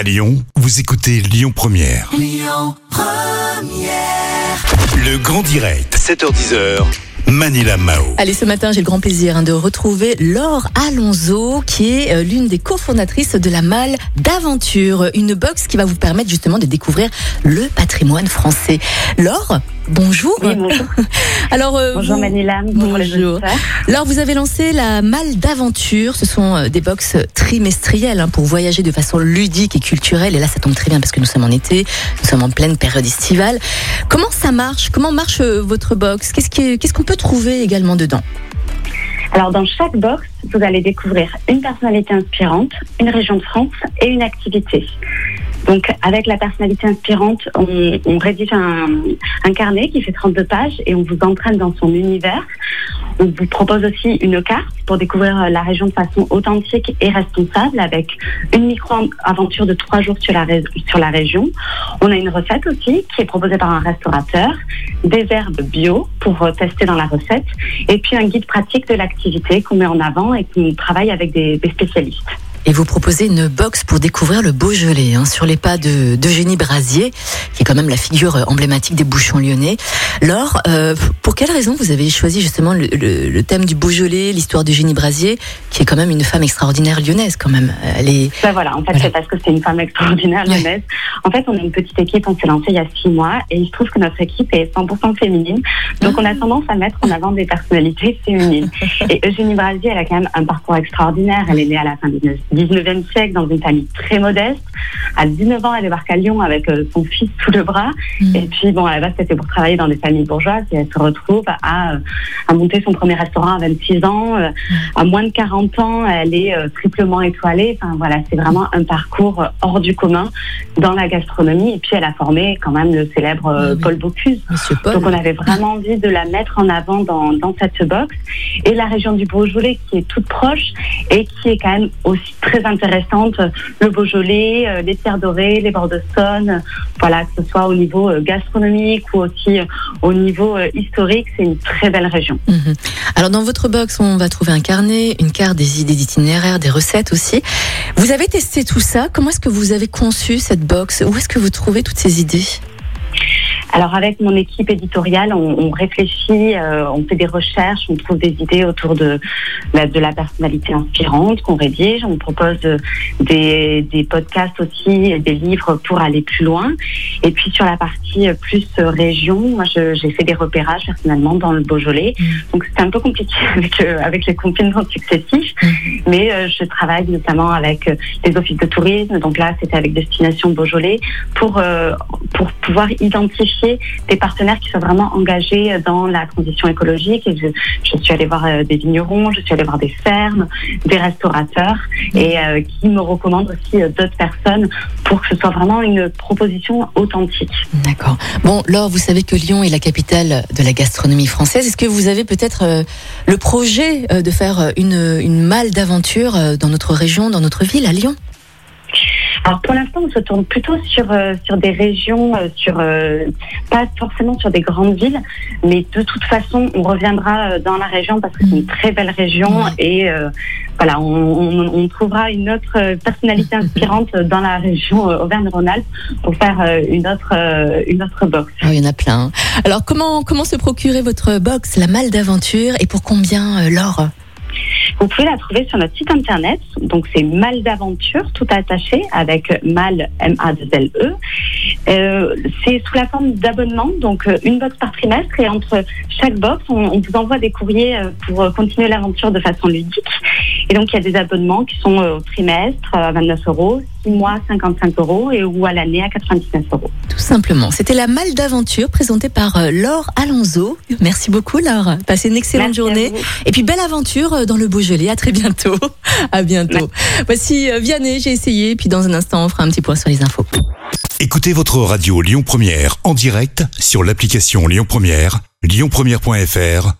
À Lyon, vous écoutez Lyon Première. Le grand direct, 7h10h. Manila Mao. Allez, ce matin, j'ai le grand plaisir hein, de retrouver Laure Alonso, qui est euh, l'une des cofondatrices de la Malle d'Aventure, une box qui va vous permettre justement de découvrir le patrimoine français. Laure, bonjour. Oui, bonjour. Alors, euh, Bonjour vous- Manila. Bonjour. Alors, vous avez lancé la Malle d'Aventure. Ce sont euh, des box trimestrielles hein, pour voyager de façon ludique et culturelle. Et là, ça tombe très bien parce que nous sommes en été, nous sommes en pleine période estivale. Comment ça marche? Comment marche euh, votre box? Qu'est-ce qu'on peut trouver également dedans? Alors dans chaque box, vous allez découvrir une personnalité inspirante, une région de France et une activité. Donc avec la personnalité inspirante, on, rédige un, carnet qui fait 32 pages et on vous entraîne dans son univers. On vous propose aussi une carte pour découvrir euh, la région de façon authentique et responsable avec une micro-aventure de trois jours sur la, région. On a une recette aussi qui est proposée par un restaurateur, des herbes bio pour euh, tester dans la recette et puis un guide pratique de l'activité qu'on met en avant et qu'on travaille avec des spécialistes. Et vous proposez une box pour découvrir le Beaujolais, hein, sur les pas de d'Eugénie Brasier, qui est quand même la figure emblématique des bouchons lyonnais. Laure, euh, pour quelle raison vous avez choisi justement le, le- le thème du Beaujolais, l'histoire d'Eugénie Brasier, qui est quand même une femme extraordinaire lyonnaise quand même? Elle est Ben voilà, en fait, Voilà. c'est parce que c'est une femme extraordinaire, Ouais. lyonnaise. En fait, on est une petite équipe, on s'est lancé il y a six mois et il se trouve que notre équipe est 100% féminine. Donc, on a tendance à mettre en avant des personnalités féminines. Et Eugénie Brasier, elle a quand même un parcours extraordinaire. Elle est née à la fin du 19e siècle dans une famille très modeste. À 19 ans, elle débarque à Lyon avec euh, son fils sous le bras. Mhm. Et puis, bon, à la base, c'était pour travailler dans des familles bourgeoises et elle se retrouve à, euh, à monter son premier restaurant à 26 ans. Euh, À moins de 40 ans, elle est euh, triplement étoilée. Enfin, voilà, c'est vraiment un parcours euh, hors du commun dans la gastronomie. Et puis, elle a formé quand même le célèbre Ah. Paul Bocuse. Paul. Donc on avait vraiment envie de la mettre en avant dans, dans cette box. Et la région du Beaujolais qui est toute proche et qui est quand même aussi très intéressante. Le Beaujolais, les pierres dorées, les bords de Saône, voilà, que ce soit au niveau gastronomique ou aussi au niveau euh, c'est une très belle région. Mhm. Alors dans votre box, on va trouver un carnet, une carte des idées d'itinéraire, des recettes aussi. Vous avez testé tout ça. Comment est-ce que vous avez conçu cette box? Où est-ce que vous trouvez toutes ces idées? Alors avec mon équipe éditoriale, on, on réfléchit, euh, on fait des recherches, on trouve des idées autour de la, de la personnalité inspirante qu'on rédige. On propose des, des podcasts aussi, et des livres pour aller plus loin. Et puis sur la partie plus région, moi j'ai fait des repérages personnellement dans le Beaujolais. Mhm. Donc c'était un peu compliqué avec, euh, avec les confinements successifs. Mhm. Mais euh, je travaille notamment avec euh, les offices de tourisme. Donc là, c'était avec Destination Beaujolais pour, euh, pour pouvoir identifier des partenaires qui sont vraiment engagés dans la transition écologique. Je, suis allée voir euh, des vignerons, je suis allée voir des fermes, des restaurateurs et euh, qui me recommandent aussi euh, d'autres personnes pour que ce soit vraiment une proposition authentique. D'accord. Bon, Laure, vous savez que Lyon est la capitale de la gastronomie française. Est-ce que vous avez peut-être le projet de faire une, une malle d'aventure dans notre région, dans notre ville, à Lyon? Alors pour l'instant, on se tourne plutôt sur euh, sur des régions, euh, sur euh, pas forcément sur des grandes villes, mais de toute façon, on reviendra euh, dans la région parce que c'est une très belle région et euh, voilà, on, on, on trouvera une autre euh, personnalité inspirante dans la région Auvergne-Rhône-Alpes pour faire une autre une autre box. Ah, Il y en a plein. Alors, comment, comment se procurer votre box, la malle d'aventure, et pour combien, euh, Laure Vous pouvez la trouver sur notre site internet. Donc c'est Mal d'aventure, tout attaché avec Mal M A 2 L E. Euh, c'est sous la forme d'abonnement, donc euh, une box par trimestre et entre chaque box, on, vous envoie des courriers euh, pour continuer l'aventure de façon ludique. Et donc il y a des abonnements qui sont euh, au trimestre euh, à 29 euros, 6 mois 55 euros et ou à l'année à 99 euros. Tout simplement. C'était la malle d'aventure présentée par euh, Laure Alonso. Merci beaucoup, Laure. Passez une excellente Merci à journée. Et puis, belle aventure dans le Beaujolais. À très bientôt. À bientôt. Voici Vianney, j'ai essayé. Puis, dans un instant, on fera un petit point sur les infos. Écoutez votre radio Lyon Première en direct sur l'application Lyon Première, lyonpremière.fr